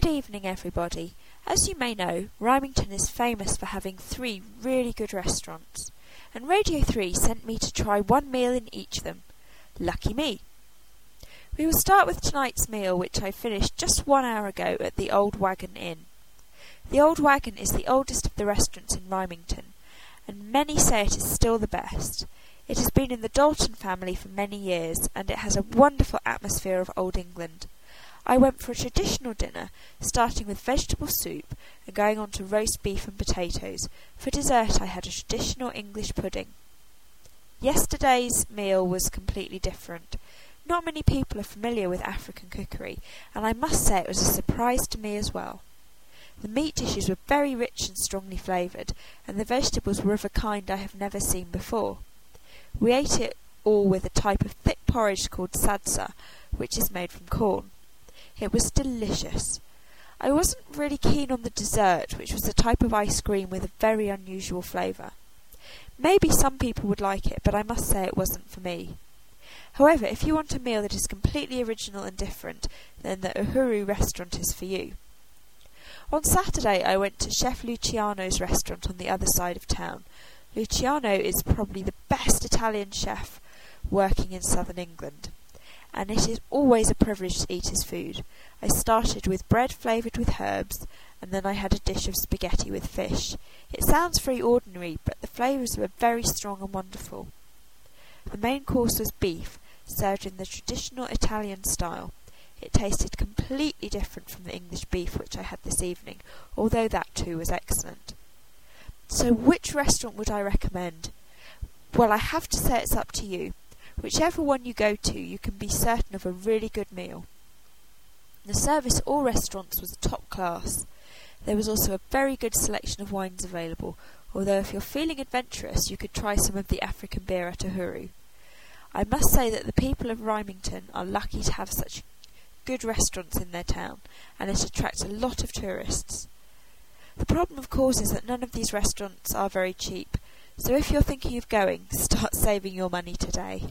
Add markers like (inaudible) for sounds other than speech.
Good evening, everybody. As you may know, Rymington is famous for having three really good restaurants, and Radio 3 sent me to try one meal in each of them. Lucky me! We will start with tonight's meal, which I finished just one hour ago at the Old Wagon Inn. The Old Wagon is the oldest of the restaurants in Rymington, and many say it is still the best. It has been in the Dalton family for many years, and it has a wonderful atmosphere of Old England. I went for a traditional dinner, starting with vegetable soup and going on to roast beef and potatoes. For dessert, I had a traditional English pudding. Yesterday's meal was completely different. Not many people are familiar with African cookery, and I must say it was a surprise to me as well. The meat dishes were very rich and strongly flavoured, and the vegetables were of a kind I have never seen before. We ate it all with a type of thick porridge called sadza, which is made from corn. It was delicious. I wasn't really keen on the dessert, which was a type of ice cream with a very unusual flavour. Maybe some people would like it, but I must say it wasn't for me. However, if you want a meal that is completely original and different, then the Uhuru restaurant is for you. On Saturday, I went to Chef Luciano's restaurant on the other side of town. Luciano is probably the best Italian chef working in southern England and it is always a privilege to eat his food. I started with bread flavoured with herbs, and then I had a dish of spaghetti with fish. It sounds very ordinary, but the flavours were very strong and wonderful. The main course was beef, served in the traditional Italian style. It tasted completely different from the English beef which I had this evening, although that too was excellent. So, which restaurant would I recommend? Well, I have to say it's up to you. Whichever one you go to, you can be certain of a really good meal. The service at all restaurants was top class. There was also a very good selection of wines available, although if you're feeling adventurous, you could try some of the African beer at Uhuru. I must say that the people of Rymington are lucky to have such good restaurants in their town, and it attracts a lot of tourists. The problem, of course, is that none of these restaurants are very cheap, so if you're thinking of going, (laughs) start saving your money today.